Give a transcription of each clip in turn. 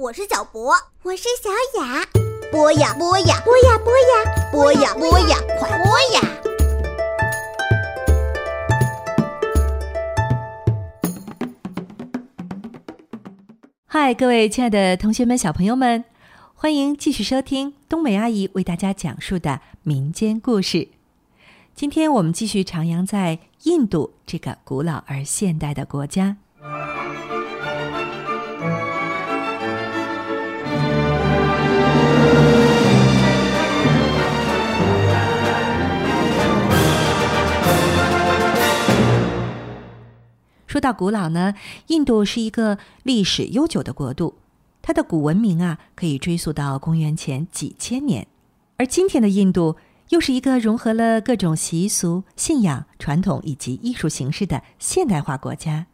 我是小博，我是小雅。播呀播呀，播呀播呀，播呀播呀，快播呀！嗨，各位亲爱的同学们、小朋友们，欢迎继续收听冬梅阿姨为大家讲述的民间故事。今天我们继续徜徉在印度这个古老而现代的国家。说到古老呢，印度是一个历史悠久的国度，它的古文明啊可以追溯到公元前几千年，而今天的印度又是一个融合了各种习俗、信仰、传统以及艺术形式的现代化国家。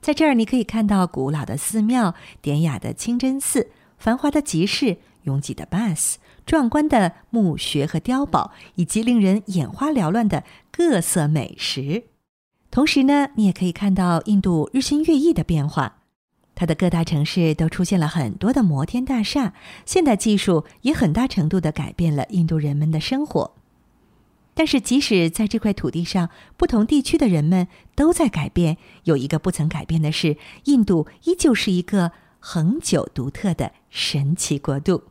在这儿，你可以看到古老的寺庙、典雅的清真寺、繁华的集市、拥挤的 bus、壮观的墓穴和碉堡，以及令人眼花缭乱的各色美食。同时呢，你也可以看到印度日新月异的变化，它的各大城市都出现了很多的摩天大厦，现代技术也很大程度的改变了印度人们的生活。但是，即使在这块土地上，不同地区的人们都在改变，有一个不曾改变的是，印度依旧是一个恒久独特的神奇国度。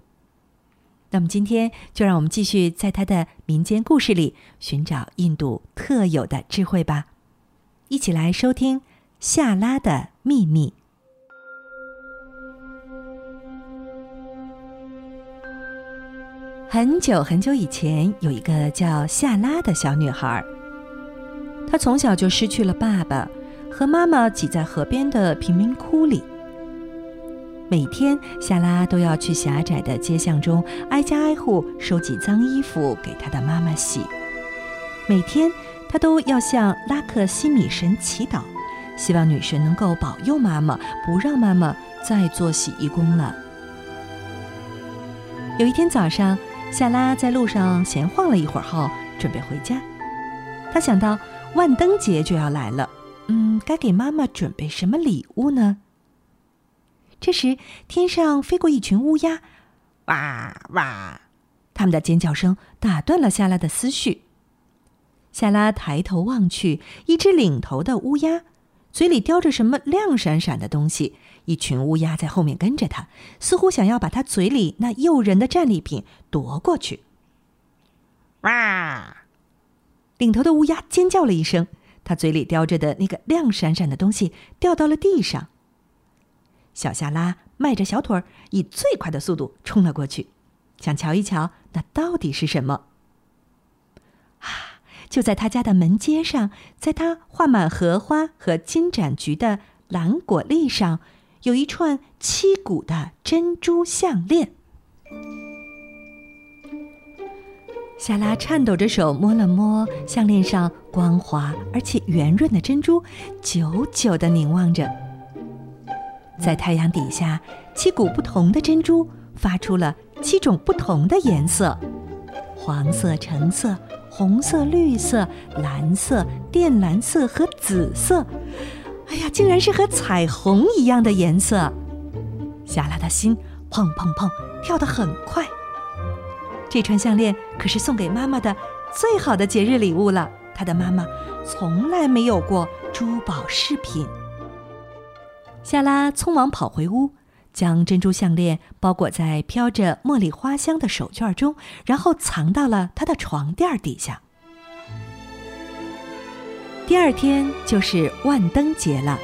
那么，今天就让我们继续在它的民间故事里寻找印度特有的智慧吧。一起来收听《夏拉的秘密》。很久很久以前，有一个叫夏拉的小女孩。她从小就失去了爸爸，和妈妈挤在河边的贫民窟里。每天，夏拉都要去狭窄的街巷中，挨家挨户收集脏衣服给她的妈妈洗。每天。他都要向拉克西米神祈祷，希望女神能够保佑妈妈，不让妈妈再做洗衣工了。有一天早上，夏拉在路上闲晃了一会儿后，准备回家。他想到万灯节就要来了，嗯，该给妈妈准备什么礼物呢？这时，天上飞过一群乌鸦，哇哇，他们的尖叫声打断了夏拉的思绪。夏拉抬头望去，一只领头的乌鸦嘴里叼着什么亮闪闪的东西，一群乌鸦在后面跟着它，似乎想要把它嘴里那诱人的战利品夺过去。哇！领头的乌鸦尖叫了一声，它嘴里叼着的那个亮闪闪的东西掉到了地上。小夏拉迈着小腿儿，以最快的速度冲了过去，想瞧一瞧那到底是什么。就在他家的门阶上，在他画满荷花和金盏菊的蓝果粒上，有一串七股的珍珠项链。夏拉颤抖着手摸了摸项链上光滑而且圆润的珍珠，久久的凝望着。在太阳底下，七股不同的珍珠发出了七种不同的颜色：黄色、橙色。红色、绿色、蓝色、靛蓝色和紫色，哎呀，竟然是和彩虹一样的颜色！夏拉的心砰砰砰跳得很快。这串项链可是送给妈妈的最好的节日礼物了。她的妈妈从来没有过珠宝饰品。夏拉匆忙跑回屋。将珍珠项链包裹在飘着茉莉花香的手绢中，然后藏到了他的床垫底下。第二天就是万灯节了，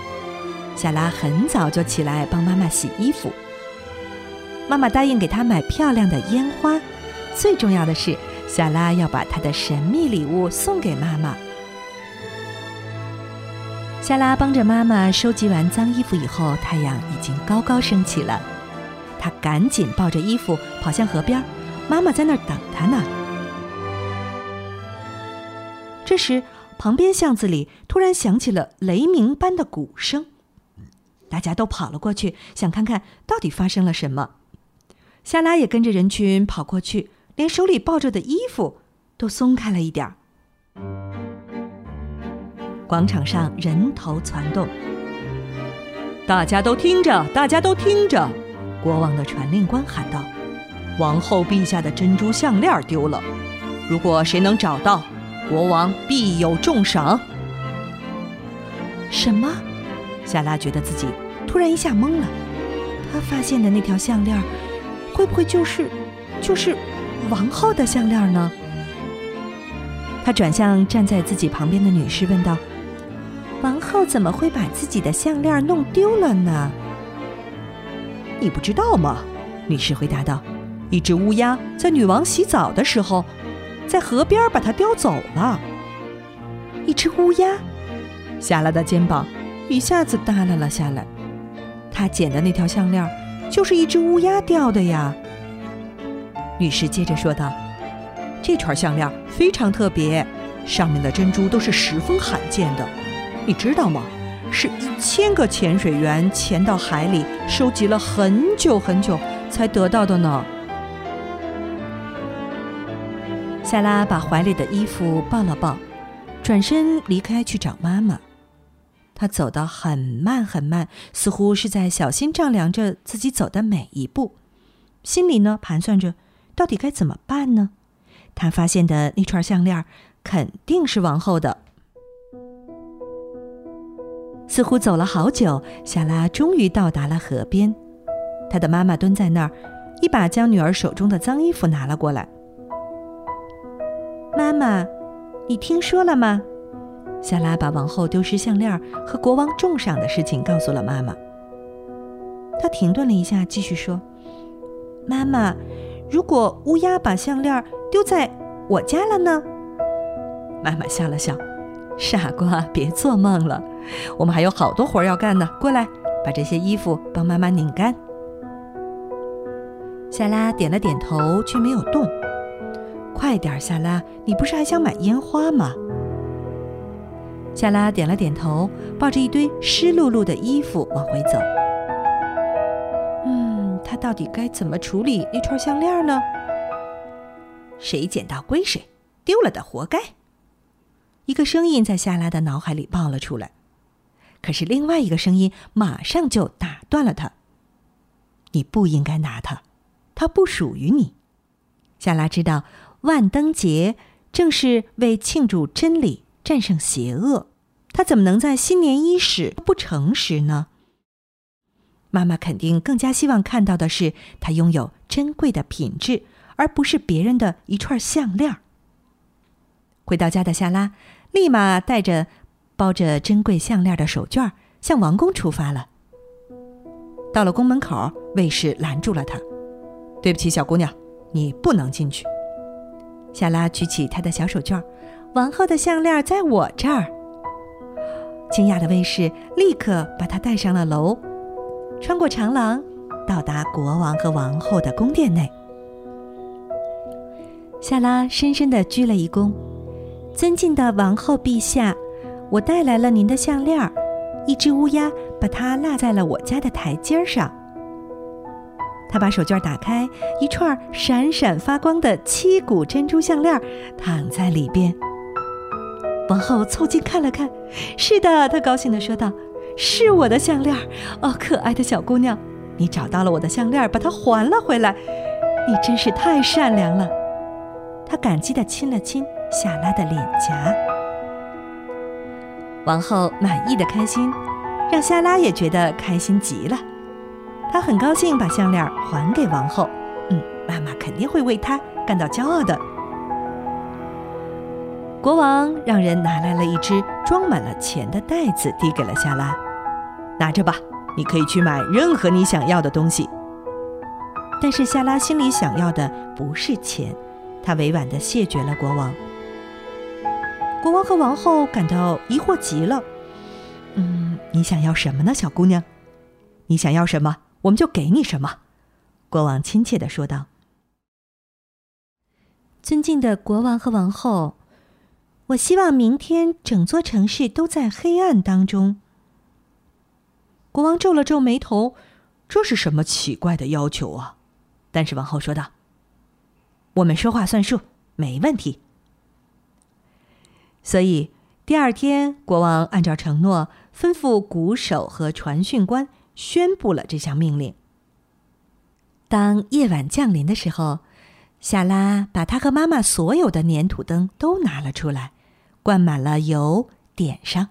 夏拉很早就起来帮妈妈洗衣服。妈妈答应给她买漂亮的烟花，最重要的是，夏拉要把她的神秘礼物送给妈妈。夏拉帮着妈妈收集完脏衣服以后，太阳已经高高升起了。她赶紧抱着衣服跑向河边，妈妈在那儿等她呢。这时，旁边巷子里突然响起了雷鸣般的鼓声，大家都跑了过去，想看看到底发生了什么。夏拉也跟着人群跑过去，连手里抱着的衣服都松开了一点儿。广场上人头攒动，大家都听着，大家都听着，国王的传令官喊道：“王后陛下的珍珠项链丢了，如果谁能找到，国王必有重赏。”什么？夏拉觉得自己突然一下懵了。她发现的那条项链，会不会就是就是王后的项链呢？她转向站在自己旁边的女士问道：“王后怎么会把自己的项链弄丢了呢？”你不知道吗？女士回答道：“一只乌鸦在女王洗澡的时候，在河边把它叼走了。”一只乌鸦，夏拉的肩膀一下子耷拉了下来。她捡的那条项链，就是一只乌鸦掉的呀。女士接着说道：“这串项链非常特别，上面的珍珠都是十分罕见的，你知道吗？”是一千个潜水员潜到海里，收集了很久很久才得到的呢。夏拉把怀里的衣服抱了抱，转身离开去找妈妈。她走得很慢很慢，似乎是在小心丈量着自己走的每一步，心里呢盘算着到底该怎么办呢？她发现的那串项链肯定是王后的。似乎走了好久，夏拉终于到达了河边。她的妈妈蹲在那儿，一把将女儿手中的脏衣服拿了过来。妈妈，你听说了吗？夏拉把王后丢失项链和国王重赏的事情告诉了妈妈。她停顿了一下，继续说：“妈妈，如果乌鸦把项链丢在我家了呢？”妈妈笑了笑：“ 傻瓜，别做梦了。”我们还有好多活要干呢，过来，把这些衣服帮妈妈拧干。夏拉点了点头，却没有动。快点，夏拉，你不是还想买烟花吗？夏拉点了点头，抱着一堆湿漉漉的衣服往回走。嗯，他到底该怎么处理那串项链呢？谁捡到归谁，丢了的活该。一个声音在夏拉的脑海里爆了出来。可是另外一个声音马上就打断了他：“你不应该拿它，它不属于你。”夏拉知道万灯节正是为庆祝真理战胜邪恶，他怎么能在新年伊始不诚实呢？妈妈肯定更加希望看到的是他拥有珍贵的品质，而不是别人的一串项链。回到家的夏拉立马带着。包着珍贵项链的手绢向王宫出发了。到了宫门口，卫士拦住了他：“对不起，小姑娘，你不能进去。”夏拉举起他的小手绢：“王后的项链在我这儿。”惊讶的卫士立刻把他带上了楼，穿过长廊，到达国王和王后的宫殿内。夏拉深深的鞠了一躬：“尊敬的王后陛下。”我带来了您的项链一只乌鸦把它落在了我家的台阶上。他把手绢打开，一串闪闪发光的七股珍珠项链躺在里边。王后凑近看了看，是的，她高兴地说道：“是我的项链哦，可爱的小姑娘，你找到了我的项链把它还了回来，你真是太善良了。”她感激地亲了亲夏拉的脸颊。王后满意的开心，让夏拉也觉得开心极了。她很高兴把项链还给王后。嗯，妈妈肯定会为她感到骄傲的。国王让人拿来了一只装满了钱的袋子，递给了夏拉：“拿着吧，你可以去买任何你想要的东西。”但是夏拉心里想要的不是钱，她委婉的谢绝了国王。国王和王后感到疑惑极了。嗯，你想要什么呢，小姑娘？你想要什么，我们就给你什么。”国王亲切的说道。“尊敬的国王和王后，我希望明天整座城市都在黑暗当中。”国王皱了皱眉头，这是什么奇怪的要求啊？但是王后说道：“我们说话算数，没问题。”所以，第二天，国王按照承诺，吩咐鼓手和传讯官宣布了这项命令。当夜晚降临的时候，夏拉把她和妈妈所有的粘土灯都拿了出来，灌满了油，点上。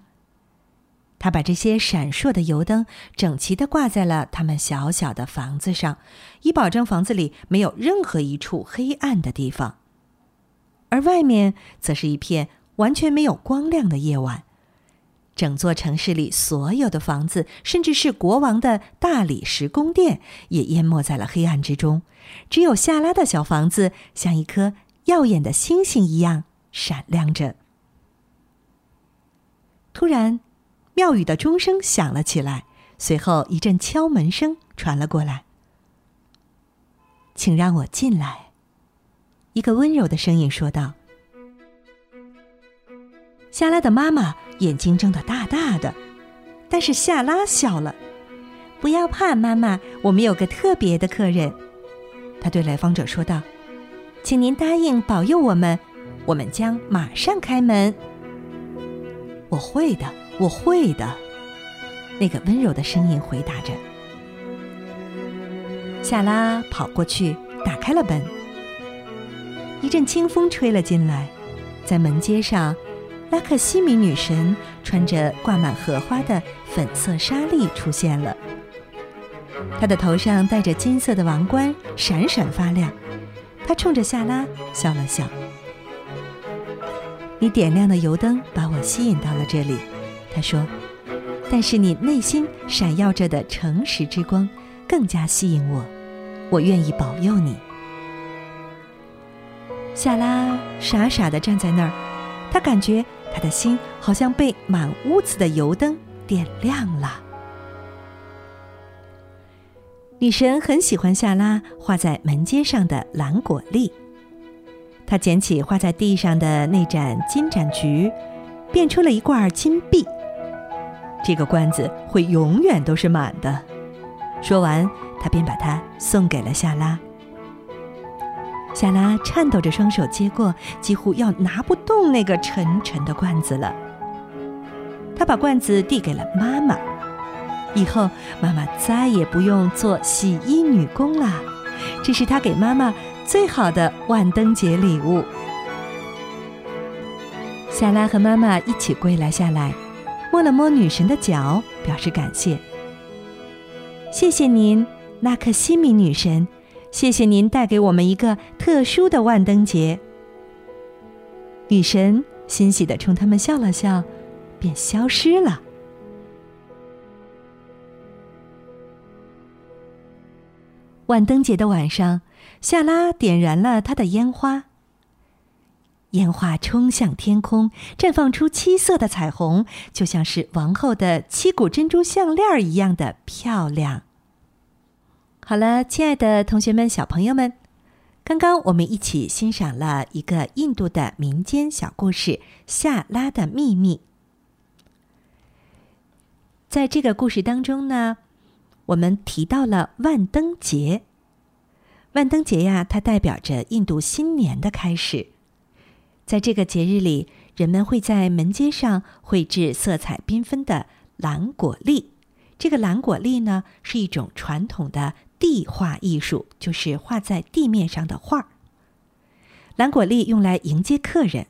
他把这些闪烁的油灯整齐地挂在了他们小小的房子上，以保证房子里没有任何一处黑暗的地方。而外面则是一片完全没有光亮的夜晚。整座城市里所有的房子，甚至是国王的大理石宫殿，也淹没在了黑暗之中。只有夏拉的小房子像一颗耀眼的星星一样闪亮着。突然，庙宇的钟声响了起来，随后一阵敲门声传了过来。“请让我进来。”一个温柔的声音说道。夏拉的妈妈眼睛睁得大大的，但是夏拉笑了。不要怕，妈妈，我们有个特别的客人。他对来访者说道：“请您答应保佑我们，我们将马上开门。”我会的，我会的。那个温柔的声音回答着。夏拉跑过去，打开了门。一阵清风吹了进来，在门阶上。拉克西米女神穿着挂满荷花的粉色纱丽出现了，她的头上戴着金色的王冠，闪闪发亮。她冲着夏拉笑了笑：“你点亮的油灯把我吸引到了这里。”她说：“但是你内心闪耀着的诚实之光更加吸引我，我愿意保佑你。”夏拉傻傻地站在那儿，她感觉。他的心好像被满屋子的油灯点亮了。女神很喜欢夏拉画在门阶上的蓝果粒，她捡起画在地上的那盏金盏菊，变出了一罐金币。这个罐子会永远都是满的。说完，她便把它送给了夏拉。夏拉颤抖着双手接过，几乎要拿不动那个沉沉的罐子了。他把罐子递给了妈妈，以后妈妈再也不用做洗衣女工了。这是他给妈妈最好的万灯节礼物。夏拉和妈妈一起跪了下来，摸了摸女神的脚，表示感谢。谢谢您，纳克西米女神。谢谢您带给我们一个特殊的万灯节。女神欣喜的冲他们笑了笑，便消失了。万灯节的晚上，夏拉点燃了她的烟花。烟花冲向天空，绽放出七色的彩虹，就像是王后的七股珍珠项链一样的漂亮。好了，亲爱的同学们、小朋友们，刚刚我们一起欣赏了一个印度的民间小故事《夏拉的秘密》。在这个故事当中呢，我们提到了万灯节。万灯节呀，它代表着印度新年的开始。在这个节日里，人们会在门街上绘制色彩缤纷的蓝果粒。这个蓝果粒呢，是一种传统的。地画艺术就是画在地面上的画。蓝果粒用来迎接客人，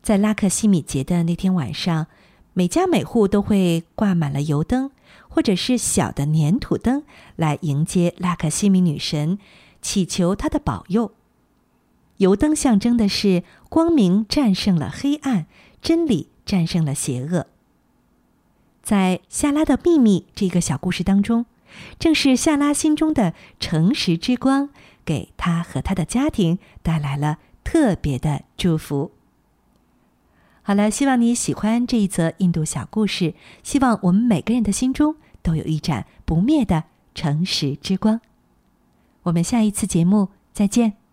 在拉克西米节的那天晚上，每家每户都会挂满了油灯，或者是小的粘土灯，来迎接拉克西米女神，祈求她的保佑。油灯象征的是光明战胜了黑暗，真理战胜了邪恶。在《夏拉的秘密》这个小故事当中。正是夏拉心中的诚实之光，给他和他的家庭带来了特别的祝福。好了，希望你喜欢这一则印度小故事。希望我们每个人的心中都有一盏不灭的诚实之光。我们下一次节目再见。